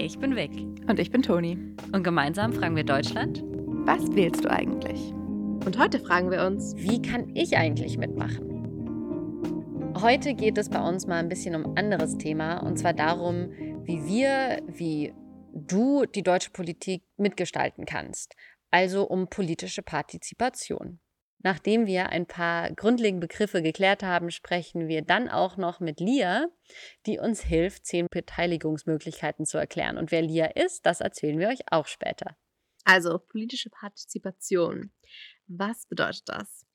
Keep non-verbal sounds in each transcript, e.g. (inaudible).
Hi, ich bin Vic. Und ich bin Toni. Und gemeinsam fragen wir Deutschland: Was wählst du eigentlich? Und heute fragen wir uns: Wie kann ich eigentlich mitmachen? Heute geht es bei uns mal ein bisschen um ein anderes Thema und zwar darum, wie wir, wie du die deutsche Politik mitgestalten kannst. Also um politische Partizipation. Nachdem wir ein paar grundlegende Begriffe geklärt haben, sprechen wir dann auch noch mit Lia, die uns hilft, zehn Beteiligungsmöglichkeiten zu erklären. Und wer Lia ist, das erzählen wir euch auch später. Also politische Partizipation. Was bedeutet das?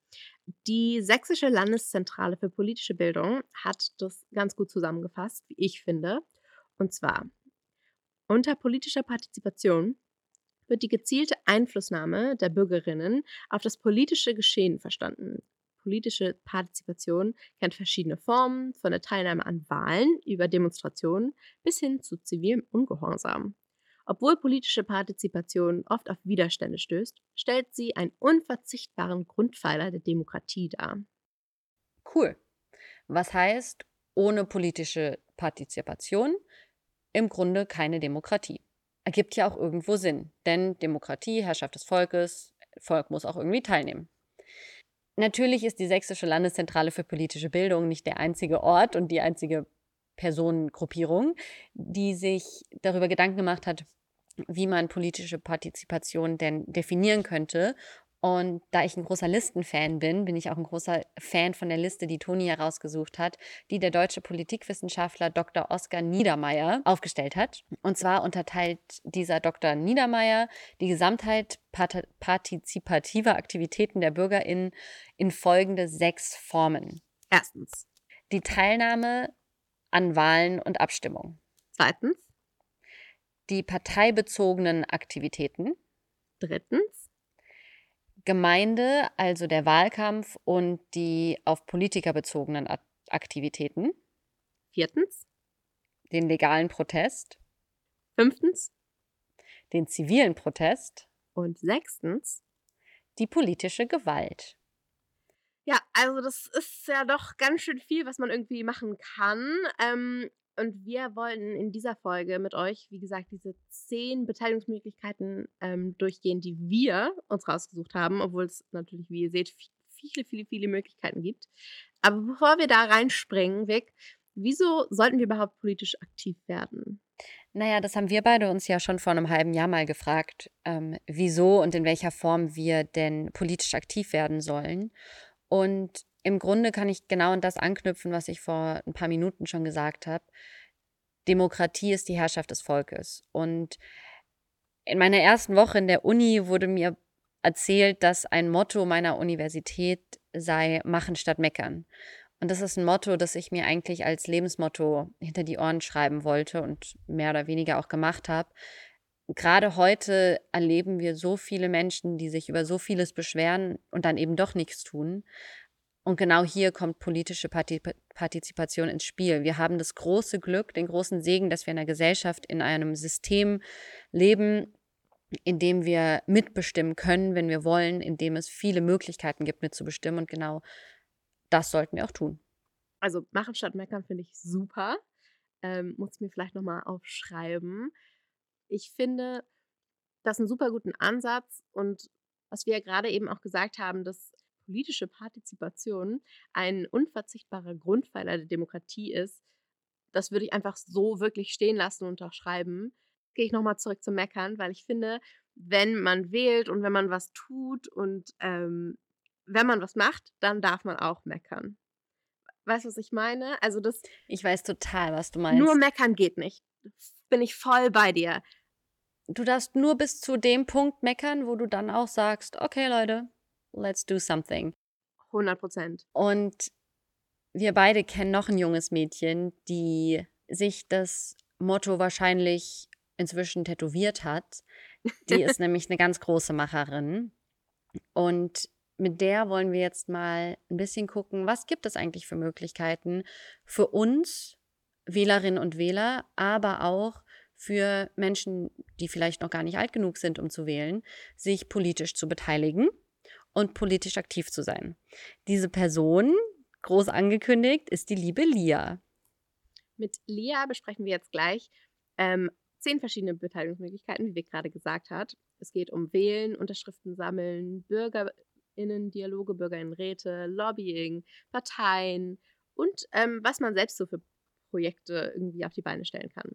Die Sächsische Landeszentrale für politische Bildung hat das ganz gut zusammengefasst, wie ich finde. Und zwar, unter politischer Partizipation wird die gezielte Einflussnahme der Bürgerinnen auf das politische Geschehen verstanden. Politische Partizipation kennt verschiedene Formen, von der Teilnahme an Wahlen über Demonstrationen bis hin zu zivilem Ungehorsam. Obwohl politische Partizipation oft auf Widerstände stößt, stellt sie einen unverzichtbaren Grundpfeiler der Demokratie dar. Cool. Was heißt, ohne politische Partizipation im Grunde keine Demokratie ergibt ja auch irgendwo Sinn. Denn Demokratie, Herrschaft des Volkes, Volk muss auch irgendwie teilnehmen. Natürlich ist die Sächsische Landeszentrale für politische Bildung nicht der einzige Ort und die einzige Personengruppierung, die sich darüber Gedanken gemacht hat, wie man politische Partizipation denn definieren könnte und da ich ein großer Listenfan bin, bin ich auch ein großer Fan von der Liste, die Toni herausgesucht hat, die der deutsche Politikwissenschaftler Dr. Oskar Niedermeyer aufgestellt hat. Und zwar unterteilt dieser Dr. Niedermeyer die Gesamtheit partizipativer Aktivitäten der BürgerInnen in folgende sechs Formen. Erstens. Die Teilnahme an Wahlen und Abstimmungen. Zweitens. Die parteibezogenen Aktivitäten. Drittens Gemeinde, also der Wahlkampf und die auf Politiker bezogenen Aktivitäten. Viertens. Den legalen Protest. Fünftens. Den zivilen Protest. Und sechstens. Die politische Gewalt. Ja, also das ist ja doch ganz schön viel, was man irgendwie machen kann. Ähm, und wir wollen in dieser Folge mit euch, wie gesagt, diese zehn Beteiligungsmöglichkeiten ähm, durchgehen, die wir uns rausgesucht haben, obwohl es natürlich, wie ihr seht, viele, viele, viele Möglichkeiten gibt. Aber bevor wir da reinspringen, Vic, wieso sollten wir überhaupt politisch aktiv werden? Naja, das haben wir beide uns ja schon vor einem halben Jahr mal gefragt, ähm, wieso und in welcher Form wir denn politisch aktiv werden sollen. Und im Grunde kann ich genau an das anknüpfen, was ich vor ein paar Minuten schon gesagt habe. Demokratie ist die Herrschaft des Volkes. Und in meiner ersten Woche in der Uni wurde mir erzählt, dass ein Motto meiner Universität sei Machen statt Meckern. Und das ist ein Motto, das ich mir eigentlich als Lebensmotto hinter die Ohren schreiben wollte und mehr oder weniger auch gemacht habe. Gerade heute erleben wir so viele Menschen, die sich über so vieles beschweren und dann eben doch nichts tun. Und genau hier kommt politische Partizipation ins Spiel. Wir haben das große Glück, den großen Segen, dass wir in einer Gesellschaft, in einem System leben, in dem wir mitbestimmen können, wenn wir wollen, in dem es viele Möglichkeiten gibt, mitzubestimmen. Und genau das sollten wir auch tun. Also machen statt meckern finde ich super. Ähm, muss ich mir vielleicht nochmal aufschreiben. Ich finde das einen super guten Ansatz und was wir ja gerade eben auch gesagt haben, dass politische Partizipation ein unverzichtbarer Grundpfeiler der Demokratie ist, das würde ich einfach so wirklich stehen lassen und unterschreiben. Gehe ich nochmal zurück zum Meckern, weil ich finde, wenn man wählt und wenn man was tut und ähm, wenn man was macht, dann darf man auch meckern. Weißt du, was ich meine? Also das. Ich weiß total, was du meinst. Nur meckern geht nicht. Bin ich voll bei dir. Du darfst nur bis zu dem Punkt meckern, wo du dann auch sagst, okay, Leute, let's do something. 100 Prozent. Und wir beide kennen noch ein junges Mädchen, die sich das Motto wahrscheinlich inzwischen tätowiert hat. Die ist (laughs) nämlich eine ganz große Macherin. Und mit der wollen wir jetzt mal ein bisschen gucken, was gibt es eigentlich für Möglichkeiten für uns, Wählerinnen und Wähler, aber auch für Menschen, die vielleicht noch gar nicht alt genug sind, um zu wählen, sich politisch zu beteiligen und politisch aktiv zu sein. Diese Person, groß angekündigt, ist die liebe Lia. Mit Lia besprechen wir jetzt gleich ähm, zehn verschiedene Beteiligungsmöglichkeiten, wie wir gerade gesagt hat. Es geht um Wählen, Unterschriften sammeln, BürgerInnen-Dialoge, BürgerInnenräte, Lobbying, Parteien und ähm, was man selbst so für Projekte irgendwie auf die Beine stellen kann.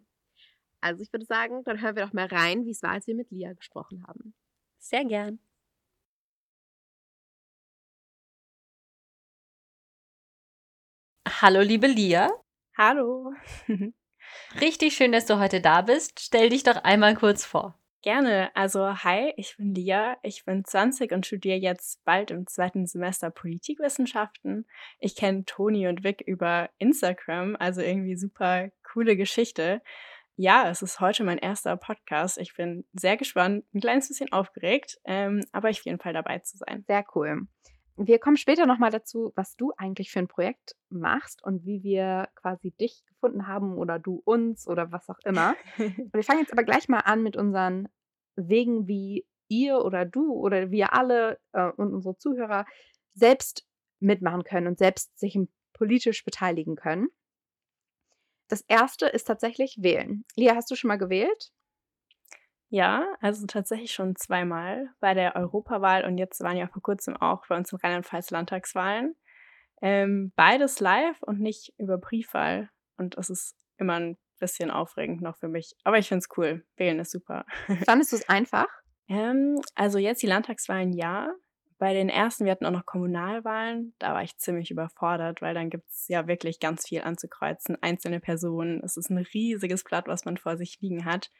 Also ich würde sagen, dann hören wir doch mal rein, wie es war, als wir mit Lia gesprochen haben. Sehr gern. Hallo, liebe Lia. Hallo. (laughs) Richtig schön, dass du heute da bist. Stell dich doch einmal kurz vor. Gerne. Also, hi, ich bin Lia. Ich bin 20 und studiere jetzt bald im zweiten Semester Politikwissenschaften. Ich kenne Toni und Vic über Instagram, also irgendwie super coole Geschichte. Ja, es ist heute mein erster Podcast. Ich bin sehr gespannt, ein kleines bisschen aufgeregt, ähm, aber ich auf jeden Fall dabei zu sein. Sehr cool. Wir kommen später nochmal dazu, was du eigentlich für ein Projekt machst und wie wir quasi dich gefunden haben oder du uns oder was auch immer. (laughs) wir fangen jetzt aber gleich mal an mit unseren Wegen, wie ihr oder du oder wir alle äh, und unsere Zuhörer selbst mitmachen können und selbst sich politisch beteiligen können. Das erste ist tatsächlich wählen. Lia, hast du schon mal gewählt? Ja, also tatsächlich schon zweimal bei der Europawahl und jetzt waren ja vor kurzem auch bei uns in Rheinland-Pfalz Landtagswahlen. Ähm, beides live und nicht über Briefwahl. Und es ist immer ein bisschen aufregend noch für mich. Aber ich finde es cool. Wählen ist super. (laughs) Fandest du es einfach? ähm, also jetzt die Landtagswahlen ja. Bei den ersten, wir hatten auch noch Kommunalwahlen, da war ich ziemlich überfordert, weil dann gibt es ja wirklich ganz viel anzukreuzen, einzelne Personen. Es ist ein riesiges Blatt, was man vor sich liegen hat.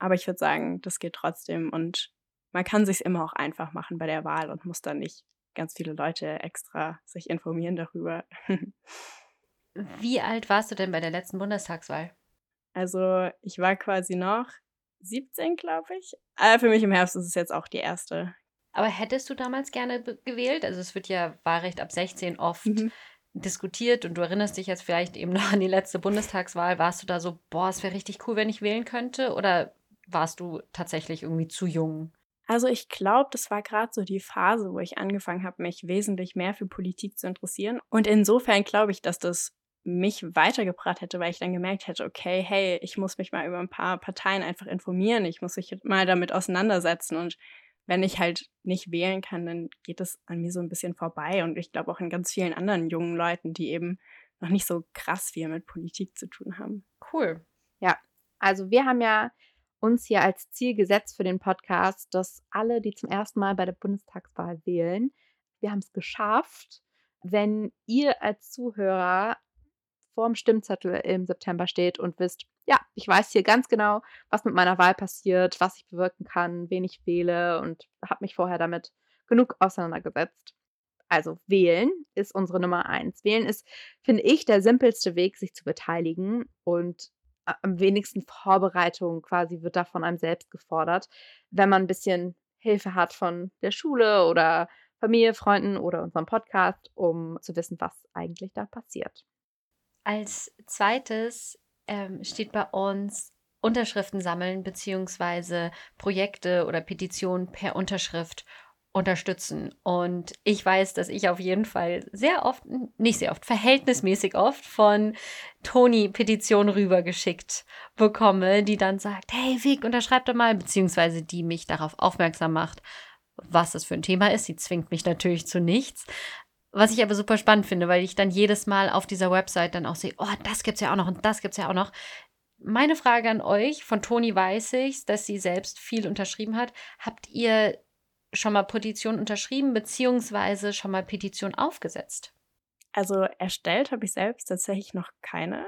Aber ich würde sagen, das geht trotzdem und man kann sich immer auch einfach machen bei der Wahl und muss dann nicht ganz viele Leute extra sich informieren darüber. (laughs) Wie alt warst du denn bei der letzten Bundestagswahl? Also ich war quasi noch 17, glaube ich. Aber für mich im Herbst ist es jetzt auch die erste. Aber hättest du damals gerne gewählt? Also es wird ja Wahlrecht ab 16 oft mhm. diskutiert und du erinnerst dich jetzt vielleicht eben noch an die letzte Bundestagswahl. Warst du da so, boah, es wäre richtig cool, wenn ich wählen könnte? Oder warst du tatsächlich irgendwie zu jung? Also ich glaube, das war gerade so die Phase, wo ich angefangen habe, mich wesentlich mehr für Politik zu interessieren. Und insofern glaube ich, dass das mich weitergebracht hätte, weil ich dann gemerkt hätte, okay, hey, ich muss mich mal über ein paar Parteien einfach informieren, ich muss mich mal damit auseinandersetzen und wenn ich halt nicht wählen kann, dann geht es an mir so ein bisschen vorbei und ich glaube auch an ganz vielen anderen jungen Leuten, die eben noch nicht so krass viel mit Politik zu tun haben. Cool. Ja, also wir haben ja uns hier als Ziel gesetzt für den Podcast, dass alle, die zum ersten Mal bei der Bundestagswahl wählen, wir haben es geschafft. Wenn ihr als Zuhörer vorm Stimmzettel im September steht und wisst, ja, ich weiß hier ganz genau, was mit meiner Wahl passiert, was ich bewirken kann, wen ich wähle und habe mich vorher damit genug auseinandergesetzt. Also wählen ist unsere Nummer eins. Wählen ist, finde ich, der simpelste Weg, sich zu beteiligen und am wenigsten Vorbereitung quasi wird da von einem selbst gefordert, wenn man ein bisschen Hilfe hat von der Schule oder Familie, Freunden oder unserem Podcast, um zu wissen, was eigentlich da passiert. Als zweites ähm, steht bei uns Unterschriften sammeln beziehungsweise Projekte oder Petitionen per Unterschrift unterstützen. Und ich weiß, dass ich auf jeden Fall sehr oft, nicht sehr oft, verhältnismäßig oft von Toni Petitionen rübergeschickt bekomme, die dann sagt, hey Vic, unterschreib doch mal, beziehungsweise die mich darauf aufmerksam macht, was das für ein Thema ist. Sie zwingt mich natürlich zu nichts. Was ich aber super spannend finde, weil ich dann jedes Mal auf dieser Website dann auch sehe, oh, das gibt's ja auch noch und das gibt's ja auch noch. Meine Frage an euch, von Toni weiß ich, dass sie selbst viel unterschrieben hat. Habt ihr schon mal Petition unterschrieben, beziehungsweise schon mal Petition aufgesetzt? Also erstellt habe ich selbst tatsächlich noch keine.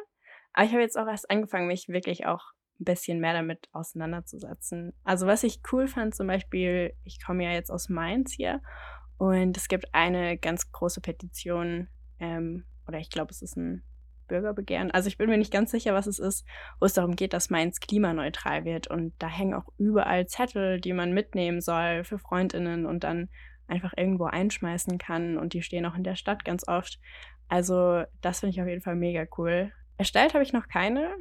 Aber ich habe jetzt auch erst angefangen, mich wirklich auch ein bisschen mehr damit auseinanderzusetzen. Also was ich cool fand, zum Beispiel, ich komme ja jetzt aus Mainz hier und es gibt eine ganz große Petition, ähm, oder ich glaube, es ist ein Bürgerbegehren. Also ich bin mir nicht ganz sicher, was es ist, wo es darum geht, dass Mainz klimaneutral wird. Und da hängen auch überall Zettel, die man mitnehmen soll für Freundinnen und dann einfach irgendwo einschmeißen kann. Und die stehen auch in der Stadt ganz oft. Also das finde ich auf jeden Fall mega cool. Erstellt habe ich noch keine,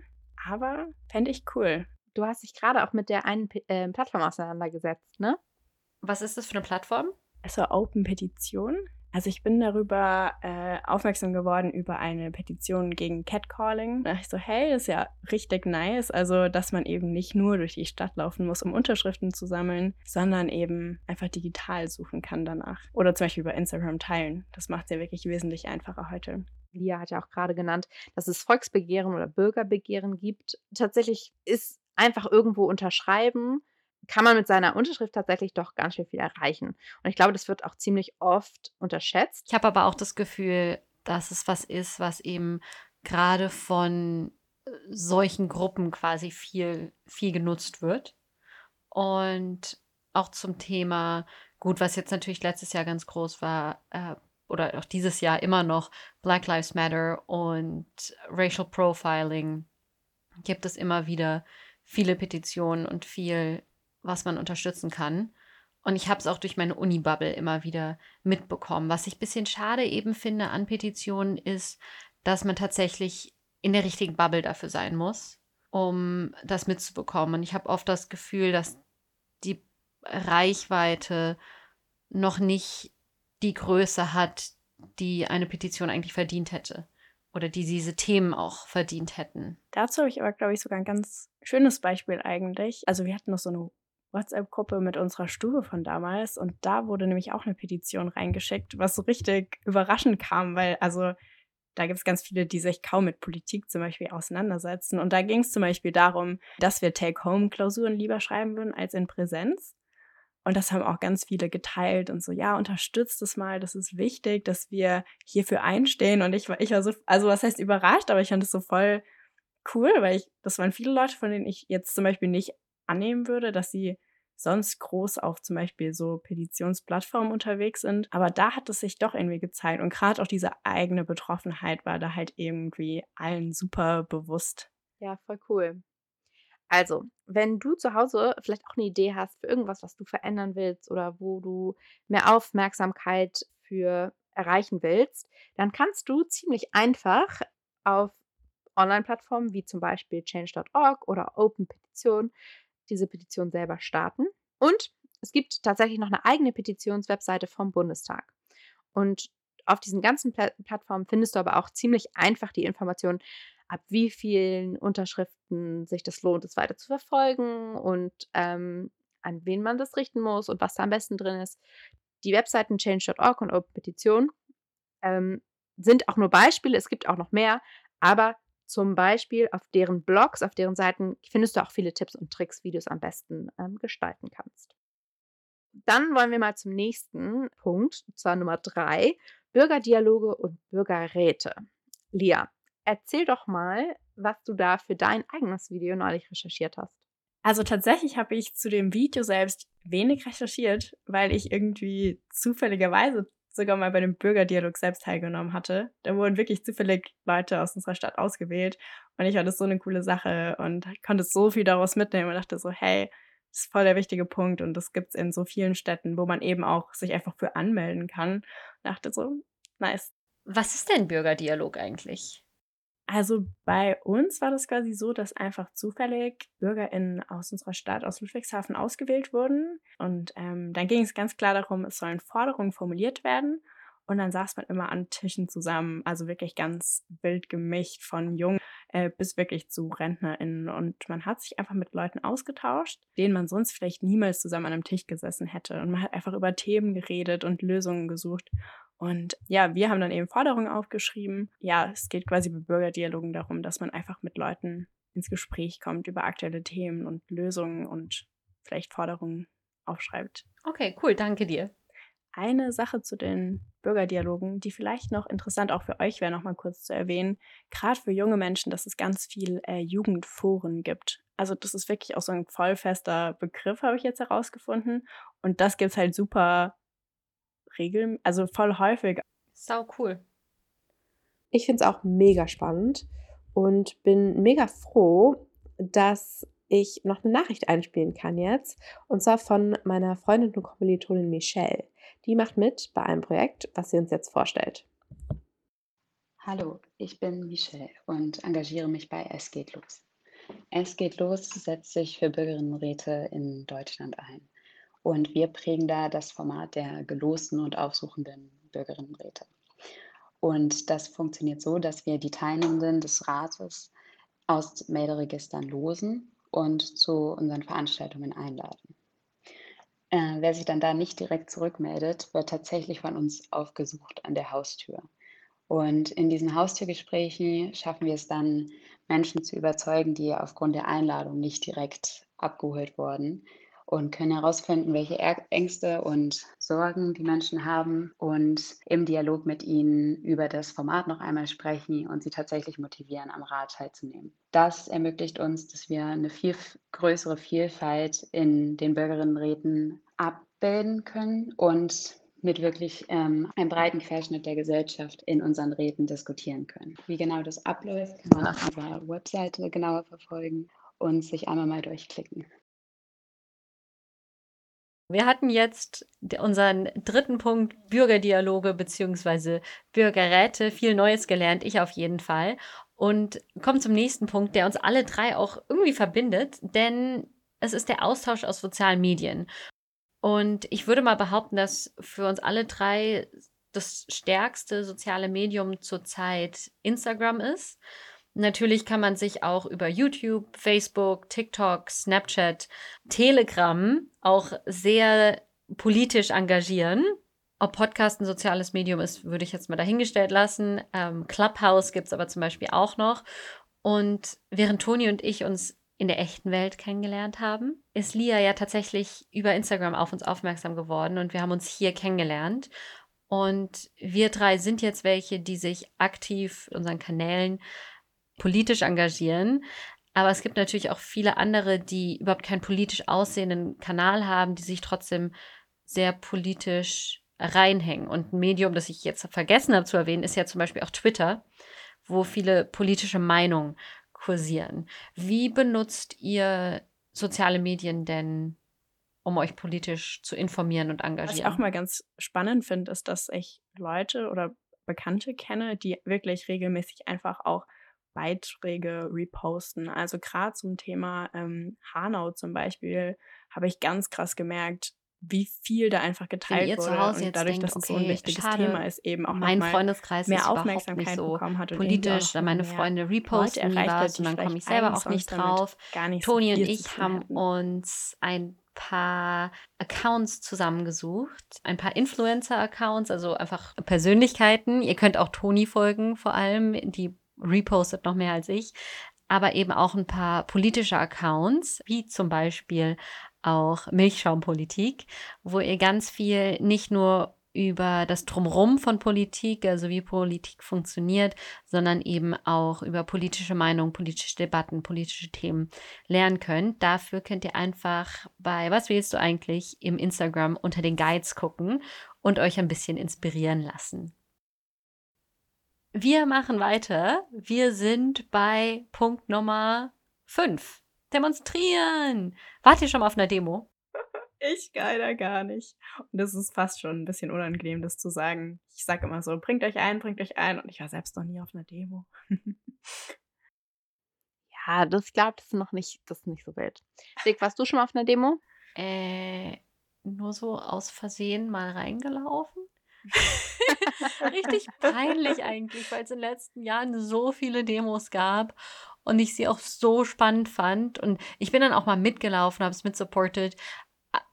aber fände ich cool. Du hast dich gerade auch mit der einen äh, Plattform auseinandergesetzt, ne? Was ist das für eine Plattform? Also Open Petition. Also ich bin darüber äh, aufmerksam geworden über eine Petition gegen Catcalling. Da dachte ich so, hey, ist ja richtig nice. Also, dass man eben nicht nur durch die Stadt laufen muss, um Unterschriften zu sammeln, sondern eben einfach digital suchen kann danach. Oder zum Beispiel über Instagram teilen. Das macht es ja wirklich wesentlich einfacher heute. Lia hat ja auch gerade genannt, dass es Volksbegehren oder Bürgerbegehren gibt. Tatsächlich ist einfach irgendwo unterschreiben kann man mit seiner Unterschrift tatsächlich doch ganz schön viel erreichen. Und ich glaube, das wird auch ziemlich oft unterschätzt. Ich habe aber auch das Gefühl, dass es was ist, was eben gerade von äh, solchen Gruppen quasi viel, viel genutzt wird. Und auch zum Thema, gut, was jetzt natürlich letztes Jahr ganz groß war, äh, oder auch dieses Jahr immer noch, Black Lives Matter und Racial Profiling, gibt es immer wieder viele Petitionen und viel was man unterstützen kann. Und ich habe es auch durch meine Uni-Bubble immer wieder mitbekommen. Was ich ein bisschen schade eben finde an Petitionen ist, dass man tatsächlich in der richtigen Bubble dafür sein muss, um das mitzubekommen. Und ich habe oft das Gefühl, dass die Reichweite noch nicht die Größe hat, die eine Petition eigentlich verdient hätte. Oder die diese Themen auch verdient hätten. Dazu habe ich aber, glaube ich, sogar ein ganz schönes Beispiel eigentlich. Also wir hatten noch so eine WhatsApp-Gruppe mit unserer Stube von damals und da wurde nämlich auch eine Petition reingeschickt, was so richtig überraschend kam, weil also da gibt es ganz viele, die sich kaum mit Politik zum Beispiel auseinandersetzen. Und da ging es zum Beispiel darum, dass wir Take-Home-Klausuren lieber schreiben würden als in Präsenz. Und das haben auch ganz viele geteilt und so, ja, unterstützt es mal, das ist wichtig, dass wir hierfür einstehen. Und ich war, ich war so, also was heißt überrascht, aber ich fand es so voll cool, weil ich, das waren viele Leute, von denen ich jetzt zum Beispiel nicht annehmen würde, dass sie sonst groß auf zum Beispiel so Petitionsplattformen unterwegs sind. Aber da hat es sich doch irgendwie gezeigt. Und gerade auch diese eigene Betroffenheit war da halt irgendwie allen super bewusst. Ja, voll cool. Also, wenn du zu Hause vielleicht auch eine Idee hast für irgendwas, was du verändern willst oder wo du mehr Aufmerksamkeit für erreichen willst, dann kannst du ziemlich einfach auf Online-Plattformen wie zum Beispiel change.org oder Open Petition diese Petition selber starten. Und es gibt tatsächlich noch eine eigene Petitionswebseite vom Bundestag. Und auf diesen ganzen Pla Plattformen findest du aber auch ziemlich einfach die Informationen, ab wie vielen Unterschriften sich das lohnt, es weiter zu verfolgen und ähm, an wen man das richten muss und was da am besten drin ist. Die Webseiten change.org und Open Petition ähm, sind auch nur Beispiele, es gibt auch noch mehr, aber zum Beispiel auf deren Blogs, auf deren Seiten findest du auch viele Tipps und Tricks, wie du es am besten ähm, gestalten kannst. Dann wollen wir mal zum nächsten Punkt, und zwar Nummer drei, Bürgerdialoge und Bürgerräte. Lia, erzähl doch mal, was du da für dein eigenes Video neulich recherchiert hast. Also tatsächlich habe ich zu dem Video selbst wenig recherchiert, weil ich irgendwie zufälligerweise sogar mal bei dem Bürgerdialog selbst teilgenommen hatte. Da wurden wirklich zufällig Leute aus unserer Stadt ausgewählt und ich hatte so eine coole Sache und konnte so viel daraus mitnehmen und dachte so, hey, das ist voll der wichtige Punkt und das gibt es in so vielen Städten, wo man eben auch sich einfach für anmelden kann. Und dachte so, nice. Was ist denn Bürgerdialog eigentlich? Also bei uns war das quasi so, dass einfach zufällig BürgerInnen aus unserer Stadt, aus Ludwigshafen, ausgewählt wurden. Und ähm, dann ging es ganz klar darum, es sollen Forderungen formuliert werden. Und dann saß man immer an Tischen zusammen, also wirklich ganz wild gemischt von jung äh, bis wirklich zu RentnerInnen. Und man hat sich einfach mit Leuten ausgetauscht, denen man sonst vielleicht niemals zusammen an einem Tisch gesessen hätte. Und man hat einfach über Themen geredet und Lösungen gesucht. Und ja, wir haben dann eben Forderungen aufgeschrieben. Ja, es geht quasi bei Bürgerdialogen darum, dass man einfach mit Leuten ins Gespräch kommt über aktuelle Themen und Lösungen und vielleicht Forderungen aufschreibt. Okay, cool, danke dir. Eine Sache zu den Bürgerdialogen, die vielleicht noch interessant auch für euch wäre, noch mal kurz zu erwähnen, gerade für junge Menschen, dass es ganz viel äh, Jugendforen gibt. Also das ist wirklich auch so ein vollfester Begriff, habe ich jetzt herausgefunden. Und das gibt es halt super regel, also voll häufig. Sau cool. Ich finde es auch mega spannend und bin mega froh, dass ich noch eine Nachricht einspielen kann jetzt. Und zwar von meiner Freundin und Kommilitonin Michelle. Die macht mit bei einem Projekt, was sie uns jetzt vorstellt. Hallo, ich bin Michelle und engagiere mich bei Es geht los. Es geht los setzt sich für Bürgerinnenräte in Deutschland ein. Und wir prägen da das Format der gelosten und aufsuchenden Bürgerinnenräte. Und das funktioniert so, dass wir die Teilnehmenden des Rates aus Melderegistern losen und zu unseren Veranstaltungen einladen. Äh, wer sich dann da nicht direkt zurückmeldet, wird tatsächlich von uns aufgesucht an der Haustür. Und in diesen Haustürgesprächen schaffen wir es dann, Menschen zu überzeugen, die aufgrund der Einladung nicht direkt abgeholt wurden, und können herausfinden, welche Ängste und Sorgen die Menschen haben und im Dialog mit ihnen über das Format noch einmal sprechen und sie tatsächlich motivieren, am Rat teilzunehmen. Das ermöglicht uns, dass wir eine viel größere Vielfalt in den Bürgerinnenräten abbilden können und mit wirklich ähm, einem breiten Querschnitt der Gesellschaft in unseren Räten diskutieren können. Wie genau das abläuft, kann man auf unserer Webseite genauer verfolgen und sich einmal mal durchklicken. Wir hatten jetzt unseren dritten Punkt Bürgerdialoge bzw. Bürgerräte. Viel Neues gelernt, ich auf jeden Fall. Und kommen zum nächsten Punkt, der uns alle drei auch irgendwie verbindet, denn es ist der Austausch aus sozialen Medien. Und ich würde mal behaupten, dass für uns alle drei das stärkste soziale Medium zurzeit Instagram ist. Natürlich kann man sich auch über YouTube, Facebook, TikTok, Snapchat, Telegram auch sehr politisch engagieren. Ob Podcast ein soziales Medium ist, würde ich jetzt mal dahingestellt lassen. Ähm, Clubhouse gibt es aber zum Beispiel auch noch. Und während Toni und ich uns in der echten Welt kennengelernt haben, ist Lia ja tatsächlich über Instagram auf uns aufmerksam geworden und wir haben uns hier kennengelernt. Und wir drei sind jetzt welche, die sich aktiv unseren Kanälen politisch engagieren. Aber es gibt natürlich auch viele andere, die überhaupt keinen politisch aussehenden Kanal haben, die sich trotzdem sehr politisch reinhängen. Und ein Medium, das ich jetzt vergessen habe zu erwähnen, ist ja zum Beispiel auch Twitter, wo viele politische Meinungen kursieren. Wie benutzt ihr soziale Medien denn, um euch politisch zu informieren und engagieren? Was ich auch mal ganz spannend finde, ist, dass ich Leute oder Bekannte kenne, die wirklich regelmäßig einfach auch Beiträge reposten. Also gerade zum Thema ähm, Hanau zum Beispiel habe ich ganz krass gemerkt, wie viel da einfach geteilt wurde und dadurch, denkt, dass es okay, so ein wichtiges schade, Thema ist, eben auch mein Freundeskreis mehr Aufmerksamkeit so bekommen hat und politisch, da meine Freunde reposten was und dann komme ich selber auch nicht drauf. Nicht Toni und ich haben uns ein paar Accounts zusammengesucht, ein paar Influencer-Accounts, also einfach Persönlichkeiten. Ihr könnt auch Toni folgen, vor allem, die repostet noch mehr als ich, aber eben auch ein paar politische Accounts, wie zum Beispiel auch Milchschaumpolitik, wo ihr ganz viel nicht nur über das Drumherum von Politik, also wie Politik funktioniert, sondern eben auch über politische Meinungen, politische Debatten, politische Themen lernen könnt. Dafür könnt ihr einfach bei Was wählst du eigentlich im Instagram unter den Guides gucken und euch ein bisschen inspirieren lassen. Wir machen weiter. Wir sind bei Punkt Nummer 5. Demonstrieren. Wart ihr schon mal auf einer Demo? (laughs) Ich leider gar nicht. Und das ist fast schon ein bisschen unangenehm, das zu sagen. Ich sage immer so, bringt euch ein, bringt euch ein. Und ich war selbst noch nie auf einer Demo. (laughs) ja, das, glaube, das ist noch nicht, das ist nicht so wild. Dick, warst du schon mal auf einer Demo? Äh, nur so aus Versehen mal reingelaufen. (laughs) Richtig peinlich eigentlich, weil es in den letzten Jahren so viele Demos gab und ich sie auch so spannend fand. Und ich bin dann auch mal mitgelaufen, habe es mitsupported,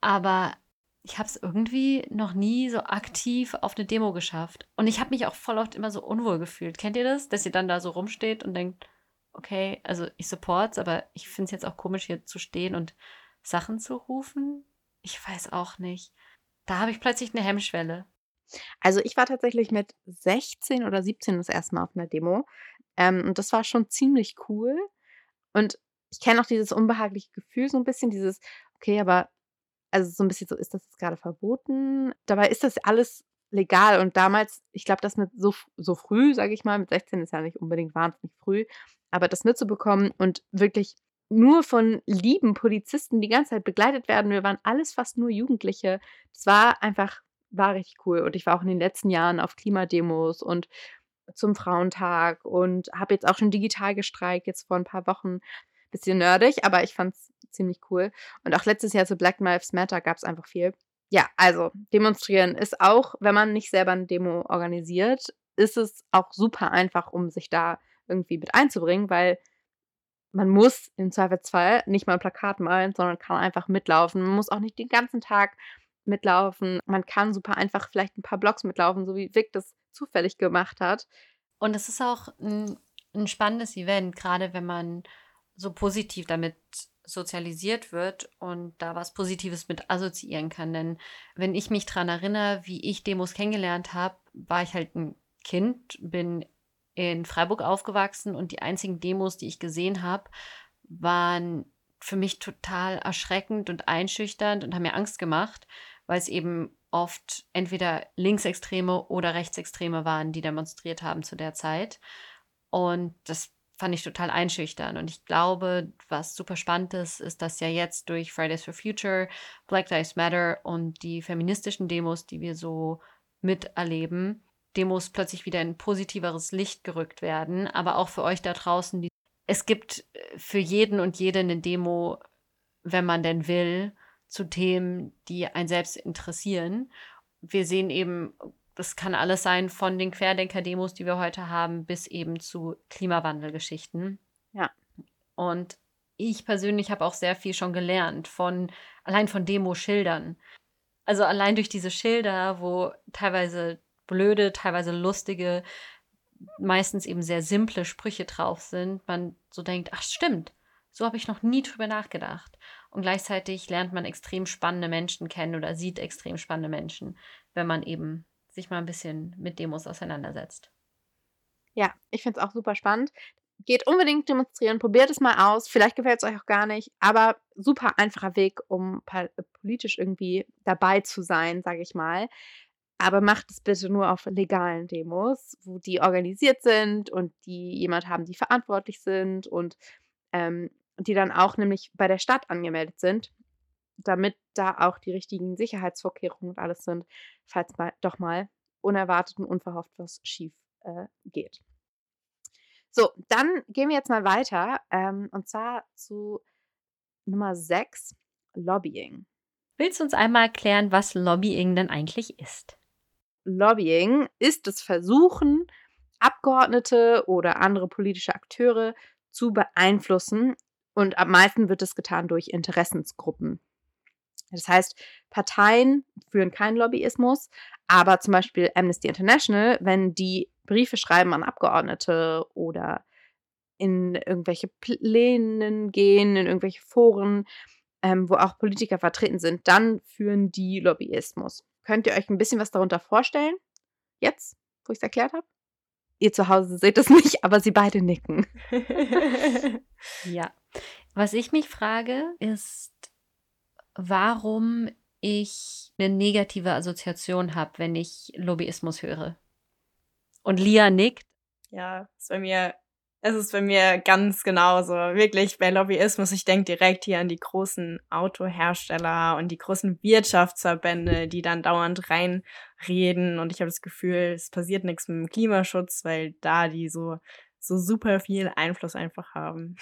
aber ich habe es irgendwie noch nie so aktiv auf eine Demo geschafft. Und ich habe mich auch voll oft immer so unwohl gefühlt. Kennt ihr das? Dass ihr dann da so rumsteht und denkt, okay, also ich support's, aber ich finde es jetzt auch komisch, hier zu stehen und Sachen zu rufen. Ich weiß auch nicht. Da habe ich plötzlich eine Hemmschwelle. Also ich war tatsächlich mit 16 oder 17 das erste Mal auf einer Demo. Ähm, und das war schon ziemlich cool. Und ich kenne auch dieses unbehagliche Gefühl so ein bisschen, dieses, okay, aber also so ein bisschen so, ist das jetzt gerade verboten? Dabei ist das alles legal. Und damals, ich glaube, das mit so, so früh, sage ich mal, mit 16 ist ja nicht unbedingt wahnsinnig früh, aber das mitzubekommen und wirklich nur von lieben Polizisten die ganze Zeit begleitet werden. Wir waren alles fast nur Jugendliche. Das war einfach war richtig cool. Und ich war auch in den letzten Jahren auf Klimademos und zum Frauentag und habe jetzt auch schon digital gestreikt, jetzt vor ein paar Wochen. Bisschen nerdig, aber ich fand es ziemlich cool. Und auch letztes Jahr zu Black Lives Matter gab es einfach viel. ja, also demonstrieren ist auch, wenn man nicht selber eine Demo organisiert, ist es auch super einfach, um sich da irgendwie mit einzubringen, weil man muss im Zweifelsfall nicht mal ein Plakat malen, sondern kann einfach mitlaufen. Man muss auch nicht den ganzen Tag mitlaufen. Man kann super einfach vielleicht ein paar Blocks mitlaufen, so wie Vic das zufällig gemacht hat. Und es ist auch ein, ein spannendes Event, gerade wenn man so positiv damit sozialisiert wird und da was Positives mit assoziieren kann. Denn wenn ich mich daran erinnere, wie ich Demos kennengelernt habe, war ich halt ein Kind, bin in Freiburg aufgewachsen und die einzigen Demos, die ich gesehen habe, waren für mich total erschreckend und einschüchternd und haben mir Angst gemacht, weil es eben oft entweder Linksextreme oder Rechtsextreme waren, die demonstriert haben zu der Zeit. Und das fand ich total einschüchtern. Und ich glaube, was super spannend ist, ist, dass ja jetzt durch Fridays for Future, Black Lives Matter und die feministischen Demos, die wir so miterleben, Demos plötzlich wieder in positiveres Licht gerückt werden. Aber auch für euch da draußen, die, es gibt äh, für jeden und jede eine Demo, wenn man denn will, zu Themen, die einen selbst interessieren. Wir sehen eben das kann alles sein von den Querdenker-Demos, die wir heute haben, bis eben zu Klimawandelgeschichten. Ja. Und ich persönlich habe auch sehr viel schon gelernt von allein von Demoschildern. Also allein durch diese Schilder, wo teilweise blöde, teilweise lustige, meistens eben sehr simple Sprüche drauf sind, man so denkt, ach stimmt, so habe ich noch nie drüber nachgedacht. Und gleichzeitig lernt man extrem spannende Menschen kennen oder sieht extrem spannende Menschen, wenn man eben sich mal ein bisschen mit Demos auseinandersetzt. Ja, ich finde es auch super spannend. Geht unbedingt demonstrieren, probiert es mal aus. Vielleicht gefällt es euch auch gar nicht, aber super einfacher Weg, um politisch irgendwie dabei zu sein, sage ich mal. Aber macht es bitte nur auf legalen Demos, wo die organisiert sind und die jemand haben, die verantwortlich sind und ähm, die dann auch nämlich bei der Stadt angemeldet sind damit da auch die richtigen Sicherheitsvorkehrungen und alles sind, falls mal doch mal unerwartet und unverhofft was schief äh, geht. So, dann gehen wir jetzt mal weiter ähm, und zwar zu Nummer 6, Lobbying. Willst du uns einmal erklären, was Lobbying denn eigentlich ist? Lobbying ist das Versuchen, Abgeordnete oder andere politische Akteure zu beeinflussen und am meisten wird es getan durch Interessensgruppen. Das heißt, Parteien führen keinen Lobbyismus, aber zum Beispiel Amnesty International, wenn die Briefe schreiben an Abgeordnete oder in irgendwelche Plänen gehen, in irgendwelche Foren, ähm, wo auch Politiker vertreten sind, dann führen die Lobbyismus. Könnt ihr euch ein bisschen was darunter vorstellen? Jetzt, wo ich es erklärt habe? Ihr zu Hause seht es (laughs) nicht, aber sie beide nicken. (laughs) ja. Was ich mich frage, ist, warum ich eine negative Assoziation habe, wenn ich Lobbyismus höre. Und Lia nickt. Ja, ist bei mir, es ist bei mir ganz genauso. Wirklich bei Lobbyismus, ich denke direkt hier an die großen Autohersteller und die großen Wirtschaftsverbände, die dann dauernd reinreden. Und ich habe das Gefühl, es passiert nichts mit dem Klimaschutz, weil da die so, so super viel Einfluss einfach haben.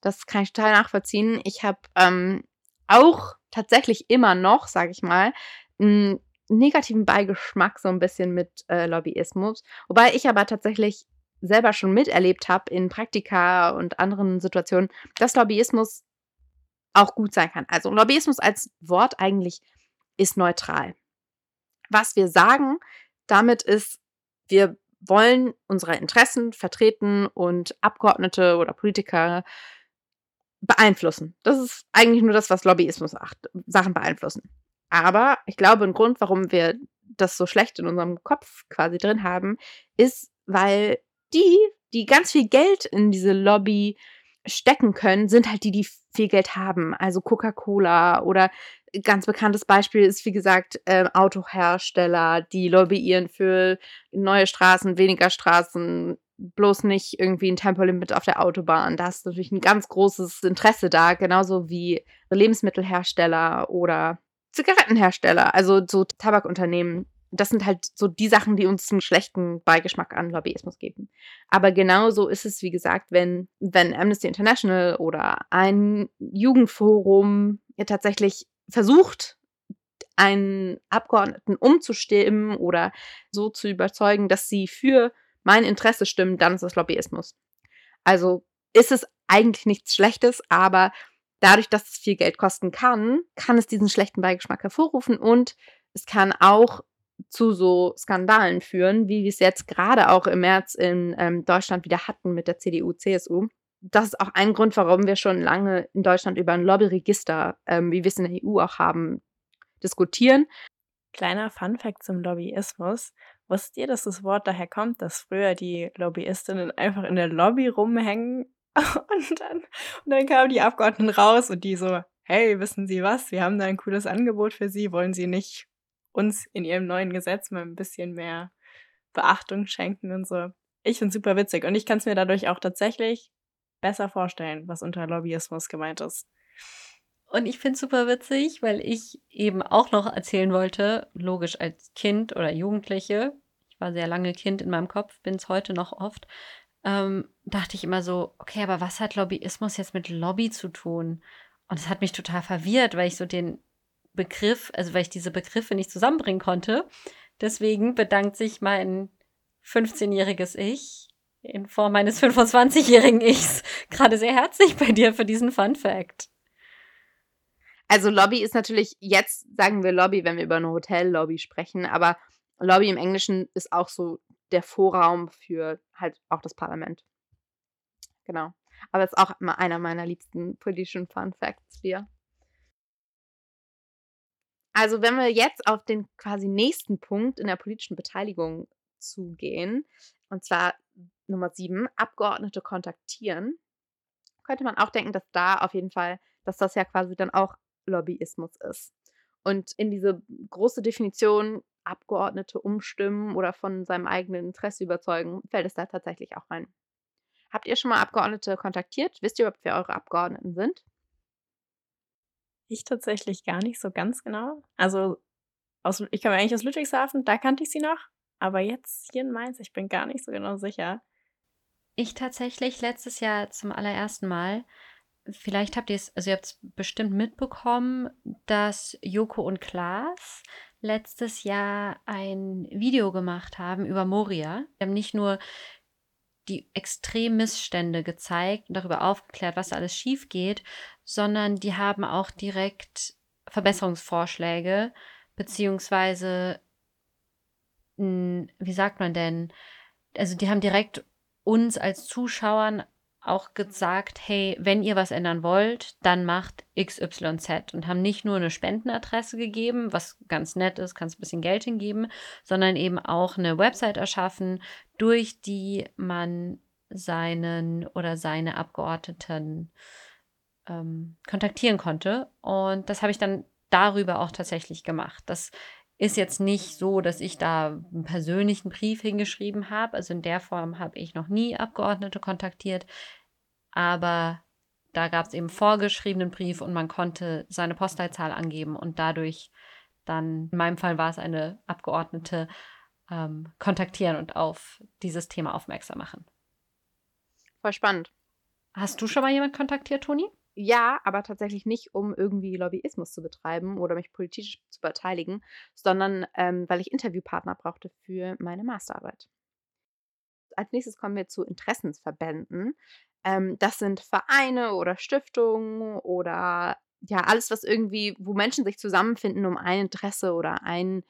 Das kann ich total nachvollziehen. Ich habe ähm, auch tatsächlich immer noch, sage ich mal, einen negativen Beigeschmack so ein bisschen mit äh, Lobbyismus. Wobei ich aber tatsächlich selber schon miterlebt habe in Praktika und anderen Situationen, dass Lobbyismus auch gut sein kann. Also Lobbyismus als Wort eigentlich ist neutral. Was wir sagen damit ist, wir wollen unsere Interessen vertreten und Abgeordnete oder Politiker beeinflussen. Das ist eigentlich nur das, was Lobbyismus macht, Sachen beeinflussen. Aber ich glaube, ein Grund, warum wir das so schlecht in unserem Kopf quasi drin haben, ist, weil die, die ganz viel Geld in diese Lobby stecken können, sind halt die, die viel Geld haben. Also Coca-Cola oder ganz bekanntes Beispiel ist, wie gesagt, äh, Autohersteller, die lobbyieren für neue Straßen, weniger Straßen, bloß nicht irgendwie ein Tempolimit auf der Autobahn. Da ist natürlich ein ganz großes Interesse da, genauso wie Lebensmittelhersteller oder Zigarettenhersteller, also so Tabakunternehmen. Das sind halt so die Sachen, die uns einen schlechten Beigeschmack an Lobbyismus geben. Aber genauso ist es, wie gesagt, wenn, wenn Amnesty International oder ein Jugendforum ja tatsächlich versucht, einen Abgeordneten umzustimmen oder so zu überzeugen, dass sie für mein Interesse stimmen, dann ist es Lobbyismus. Also ist es eigentlich nichts Schlechtes, aber dadurch, dass es viel Geld kosten kann, kann es diesen schlechten Beigeschmack hervorrufen und es kann auch zu so Skandalen führen, wie wir es jetzt gerade auch im März in ähm, Deutschland wieder hatten mit der CDU, CSU. Das ist auch ein Grund, warum wir schon lange in Deutschland über ein Lobbyregister, ähm, wie wir es in der EU auch haben, diskutieren. Kleiner Funfact zum Lobbyismus. Wusstet ihr, dass das Wort daher kommt, dass früher die Lobbyistinnen einfach in der Lobby rumhängen (laughs) und dann, und dann kamen die Abgeordneten raus und die so, hey, wissen Sie was, wir haben da ein cooles Angebot für Sie, wollen Sie nicht uns in Ihrem neuen Gesetz mal ein bisschen mehr Beachtung schenken und so. Ich finde super witzig und ich kann es mir dadurch auch tatsächlich besser vorstellen, was unter Lobbyismus gemeint ist. Und ich finde es super witzig, weil ich eben auch noch erzählen wollte, logisch als Kind oder Jugendliche, ich war sehr lange Kind in meinem Kopf, bin es heute noch oft, ähm, dachte ich immer so, okay, aber was hat Lobbyismus jetzt mit Lobby zu tun? Und es hat mich total verwirrt, weil ich so den Begriff, also weil ich diese Begriffe nicht zusammenbringen konnte. Deswegen bedankt sich mein 15-jähriges Ich in Form meines 25-jährigen Ichs (laughs) gerade sehr herzlich bei dir für diesen Fun Fact. Also Lobby ist natürlich, jetzt sagen wir Lobby, wenn wir über eine Hotellobby sprechen, aber Lobby im Englischen ist auch so der Vorraum für halt auch das Parlament. Genau. Aber es ist auch immer einer meiner liebsten politischen Fun Facts hier. Also wenn wir jetzt auf den quasi nächsten Punkt in der politischen Beteiligung zugehen, und zwar Nummer sieben, Abgeordnete kontaktieren, könnte man auch denken, dass da auf jeden Fall, dass das ja quasi dann auch Lobbyismus ist. Und in diese große Definition Abgeordnete umstimmen oder von seinem eigenen Interesse überzeugen, fällt es da tatsächlich auch rein. Habt ihr schon mal Abgeordnete kontaktiert? Wisst ihr überhaupt, wer eure Abgeordneten sind? Ich tatsächlich gar nicht so ganz genau. Also, aus, ich komme eigentlich aus Ludwigshafen, da kannte ich sie noch. Aber jetzt hier in Mainz, ich bin gar nicht so genau sicher. Ich tatsächlich letztes Jahr zum allerersten Mal. Vielleicht habt ihr es, also ihr habt es bestimmt mitbekommen, dass Joko und Klaas letztes Jahr ein Video gemacht haben über Moria. Wir haben nicht nur die extremen Missstände gezeigt und darüber aufgeklärt, was alles schief geht, sondern die haben auch direkt Verbesserungsvorschläge, beziehungsweise, wie sagt man denn, also die haben direkt uns als Zuschauern auch gesagt, hey, wenn ihr was ändern wollt, dann macht XYZ und haben nicht nur eine Spendenadresse gegeben, was ganz nett ist, kannst ein bisschen Geld hingeben, sondern eben auch eine Website erschaffen, durch die man seinen oder seine Abgeordneten ähm, kontaktieren konnte. Und das habe ich dann darüber auch tatsächlich gemacht. Das ist jetzt nicht so, dass ich da einen persönlichen Brief hingeschrieben habe. Also in der Form habe ich noch nie Abgeordnete kontaktiert. Aber da gab es eben vorgeschriebenen Brief und man konnte seine Postleitzahl angeben und dadurch dann, in meinem Fall war es eine Abgeordnete, ähm, kontaktieren und auf dieses Thema aufmerksam machen. Voll spannend. Hast du schon mal jemanden kontaktiert, Toni? Ja, aber tatsächlich nicht, um irgendwie Lobbyismus zu betreiben oder mich politisch zu beteiligen, sondern ähm, weil ich Interviewpartner brauchte für meine Masterarbeit. Als nächstes kommen wir zu Interessensverbänden. Ähm, das sind Vereine oder Stiftungen oder ja, alles, was irgendwie, wo Menschen sich zusammenfinden, um ein Interesse oder ein,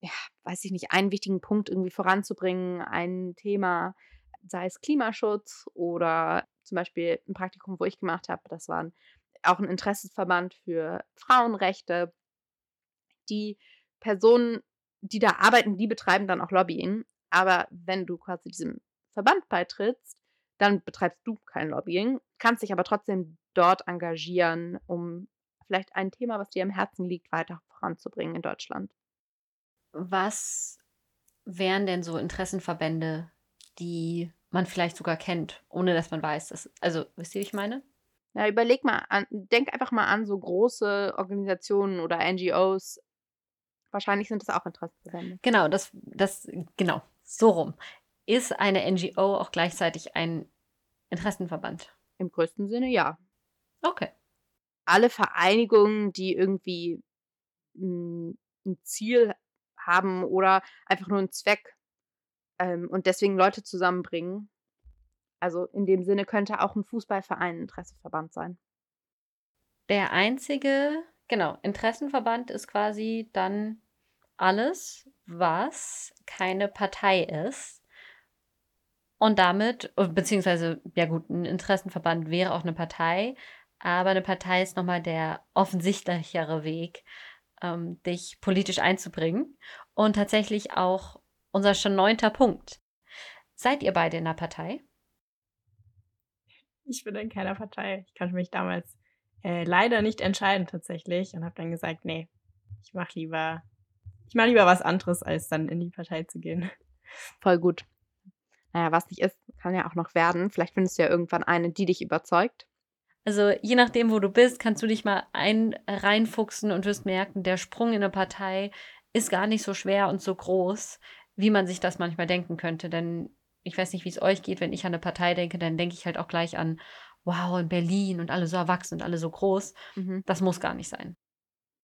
ja, weiß ich nicht, einen wichtigen Punkt irgendwie voranzubringen, ein Thema, sei es Klimaschutz oder zum Beispiel ein Praktikum, wo ich gemacht habe, das war auch ein Interessensverband für Frauenrechte. Die Personen, die da arbeiten, die betreiben dann auch Lobbying. Aber wenn du quasi diesem Verband beitrittst, dann betreibst du kein Lobbying, kannst dich aber trotzdem dort engagieren, um vielleicht ein Thema, was dir am Herzen liegt, weiter voranzubringen in Deutschland. Was wären denn so Interessenverbände, die man vielleicht sogar kennt, ohne dass man weiß, dass, also wisst ihr, wie ich meine? Ja, überleg mal an, denk einfach mal an so große Organisationen oder NGOs. Wahrscheinlich sind das auch Interessenverbände. Genau, das, das, genau, so rum. Ist eine NGO auch gleichzeitig ein Interessenverband? Im größten Sinne ja. Okay. alle Vereinigungen, die irgendwie ein, ein Ziel haben oder einfach nur einen Zweck ähm, und deswegen Leute zusammenbringen. Also in dem Sinne könnte auch ein Fußballverein ein Interesseverband sein. Der einzige, genau, Interessenverband ist quasi dann alles, was keine Partei ist. Und damit, äh, beziehungsweise, ja gut, ein Interessenverband wäre auch eine Partei, aber eine Partei ist nochmal der offensichtlichere Weg, ähm, dich politisch einzubringen. Und tatsächlich auch unser schon neunter Punkt. Seid ihr beide in einer Partei? Ich bin in keiner Partei. Ich konnte mich damals äh, leider nicht entscheiden tatsächlich und habe dann gesagt, nee, ich mache lieber, ich mache lieber was anderes, als dann in die Partei zu gehen. Voll gut. Naja, was nicht ist, kann ja auch noch werden. Vielleicht findest du ja irgendwann eine, die dich überzeugt. Also je nachdem, wo du bist, kannst du dich mal ein reinfuchsen und wirst merken, der Sprung in eine Partei ist gar nicht so schwer und so groß, wie man sich das manchmal denken könnte. Denn ich weiß nicht, wie es euch geht, wenn ich an eine Partei denke, dann denke ich halt auch gleich an, wow, in Berlin und alle so erwachsen und alle so groß. Mhm. Das muss gar nicht sein.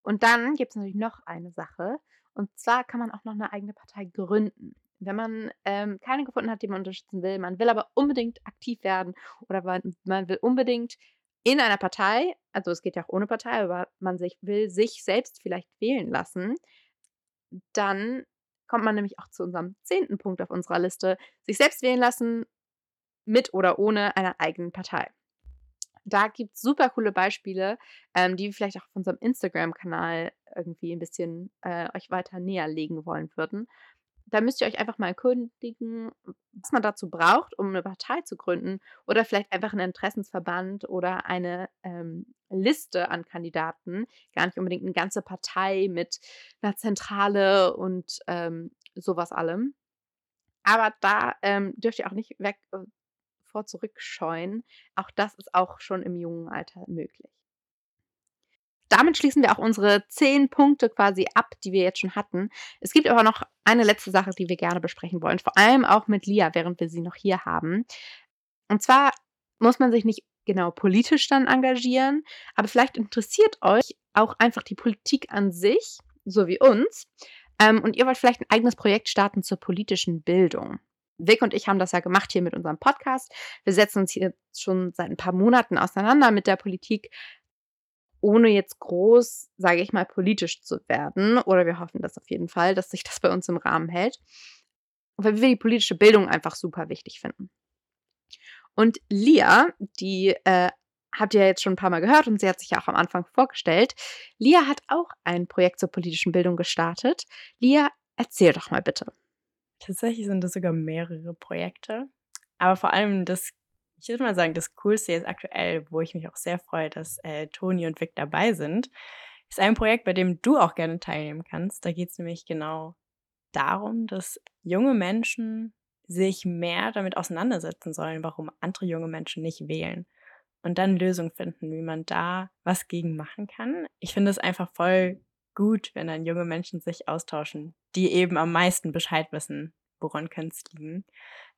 Und dann gibt es natürlich noch eine Sache. Und zwar kann man auch noch eine eigene Partei gründen. Wenn man ähm, keine gefunden hat, die man unterstützen will, man will aber unbedingt aktiv werden oder man, man will unbedingt in einer Partei, also es geht ja auch ohne Partei, aber man sich, will sich selbst vielleicht wählen lassen, dann kommt man nämlich auch zu unserem zehnten Punkt auf unserer Liste, sich selbst wählen lassen mit oder ohne einer eigenen Partei. Da gibt es super coole Beispiele, ähm, die wir vielleicht auch auf unserem Instagram-Kanal irgendwie ein bisschen äh, euch weiter näher legen wollen würden da müsst ihr euch einfach mal erkundigen, was man dazu braucht, um eine Partei zu gründen oder vielleicht einfach einen Interessensverband oder eine ähm, Liste an Kandidaten, gar nicht unbedingt eine ganze Partei mit einer Zentrale und ähm, sowas allem. Aber da ähm, dürft ihr auch nicht weg äh, vor zurückscheuen. Auch das ist auch schon im jungen Alter möglich damit schließen wir auch unsere zehn Punkte quasi ab, die wir jetzt schon hatten. Es gibt aber noch eine letzte Sache, die wir gerne besprechen wollen, vor allem auch mit Lia, während wir sie noch hier haben. Und zwar muss man sich nicht genau politisch dann engagieren, aber vielleicht interessiert euch auch einfach die Politik an sich, so wie uns. Ähm, und ihr wollt vielleicht ein eigenes Projekt starten zur politischen Bildung. Vic und ich haben das ja gemacht hier mit unserem Podcast. Wir setzen uns hier schon seit ein paar Monaten auseinander mit der Politik, ohne jetzt groß, sage ich mal, politisch zu werden. Oder wir hoffen das auf jeden Fall, dass sich das bei uns im Rahmen hält. Weil wir die politische Bildung einfach super wichtig finden. Und Lia, die äh, habt ihr ja jetzt schon ein paar Mal gehört und sie hat sich ja auch am Anfang vorgestellt. Lia hat auch ein Projekt zur politischen Bildung gestartet. Lia, erzähl doch mal bitte. Tatsächlich sind das sogar mehrere Projekte. Aber vor allem das ich würde mal sagen, das Coolste jetzt aktuell, wo ich mich auch sehr freue, dass äh, Toni und Vic dabei sind, ist ein Projekt, bei dem du auch gerne teilnehmen kannst. Da geht es nämlich genau darum, dass junge Menschen sich mehr damit auseinandersetzen sollen, warum andere junge Menschen nicht wählen. Und dann Lösungen finden, wie man da was gegen machen kann. Ich finde es einfach voll gut, wenn dann junge Menschen sich austauschen, die eben am meisten Bescheid wissen, woran könnte es liegen.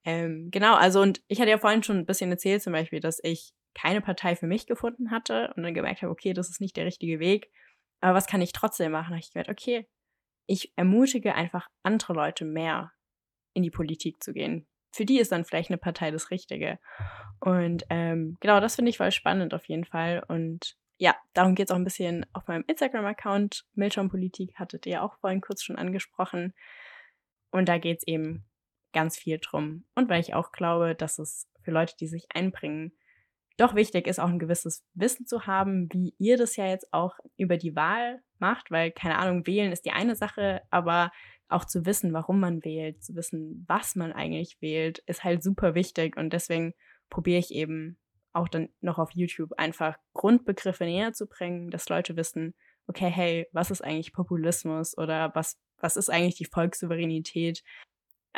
Ähm, genau, also und ich hatte ja vorhin schon ein bisschen erzählt zum Beispiel, dass ich keine Partei für mich gefunden hatte und dann gemerkt habe, okay, das ist nicht der richtige Weg. Aber was kann ich trotzdem machen? Da habe ich gemerkt, okay, ich ermutige einfach andere Leute mehr in die Politik zu gehen. Für die ist dann vielleicht eine Partei das Richtige. Und ähm, genau, das finde ich voll spannend auf jeden Fall. Und ja, darum geht es auch ein bisschen auf meinem Instagram-Account. Milchschirmpolitik hattet ihr auch vorhin kurz schon angesprochen. Und da geht es eben ganz viel drum. Und weil ich auch glaube, dass es für Leute, die sich einbringen, doch wichtig ist, auch ein gewisses Wissen zu haben, wie ihr das ja jetzt auch über die Wahl macht, weil keine Ahnung, wählen ist die eine Sache, aber auch zu wissen, warum man wählt, zu wissen, was man eigentlich wählt, ist halt super wichtig und deswegen probiere ich eben auch dann noch auf YouTube einfach Grundbegriffe näher zu bringen, dass Leute wissen, okay, hey, was ist eigentlich Populismus oder was, was ist eigentlich die Volkssouveränität?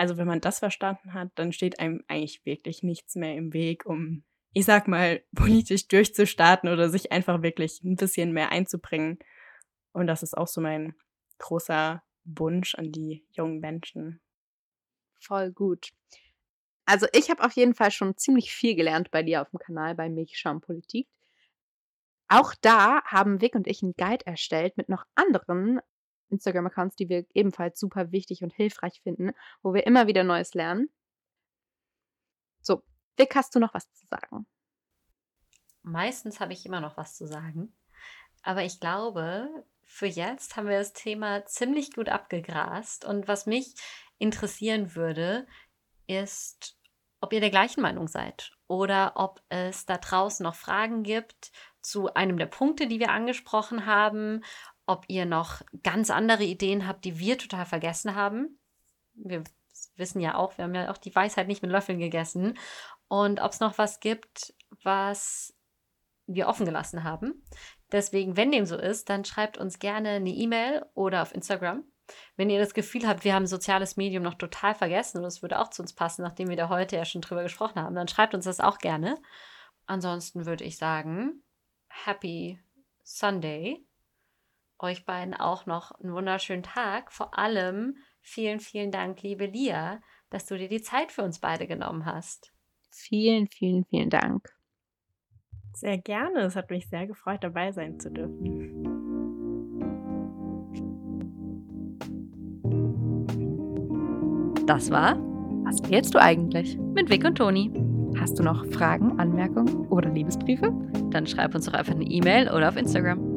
Also wenn man das verstanden hat, dann steht einem eigentlich wirklich nichts mehr im Weg, um, ich sag mal, (laughs) politisch durchzustarten oder sich einfach wirklich ein bisschen mehr einzubringen. Und das ist auch so mein großer Wunsch an die jungen Menschen. Voll gut. Also ich habe auf jeden Fall schon ziemlich viel gelernt bei dir auf dem Kanal bei Milchschaumpolitik. Auch da haben Vic und ich einen Guide erstellt mit noch anderen Instagram-Accounts, die wir ebenfalls super wichtig und hilfreich finden, wo wir immer wieder Neues lernen. So, Vic, hast du noch was zu sagen? Meistens habe ich immer noch was zu sagen. Aber ich glaube, für jetzt haben wir das Thema ziemlich gut abgegrast. Und was mich interessieren würde, ist, ob ihr der gleichen Meinung seid oder ob es da draußen noch Fragen gibt zu einem der Punkte, die wir angesprochen haben, ob ihr noch ganz andere Ideen habt, die wir total vergessen haben. Wir wissen ja auch, wir haben ja auch die Weisheit nicht mit Löffeln gegessen. Und ob es noch was gibt, was wir offen gelassen haben. Deswegen, wenn dem so ist, dann schreibt uns gerne eine E-Mail oder auf Instagram. Wenn ihr das Gefühl habt, wir haben soziales Medium noch total vergessen und es würde auch zu uns passen, nachdem wir da heute ja schon drüber gesprochen haben, dann schreibt uns das auch gerne. Ansonsten würde ich sagen, Happy Sunday. Euch beiden auch noch einen wunderschönen Tag. Vor allem vielen, vielen Dank, liebe Lia, dass du dir die Zeit für uns beide genommen hast. Vielen, vielen, vielen Dank. Sehr gerne. Es hat mich sehr gefreut, dabei sein zu dürfen. Das war Was wählst du eigentlich? mit Vic und Toni. Hast du noch Fragen, Anmerkungen oder Liebesbriefe? Dann schreib uns doch einfach eine E-Mail oder auf Instagram.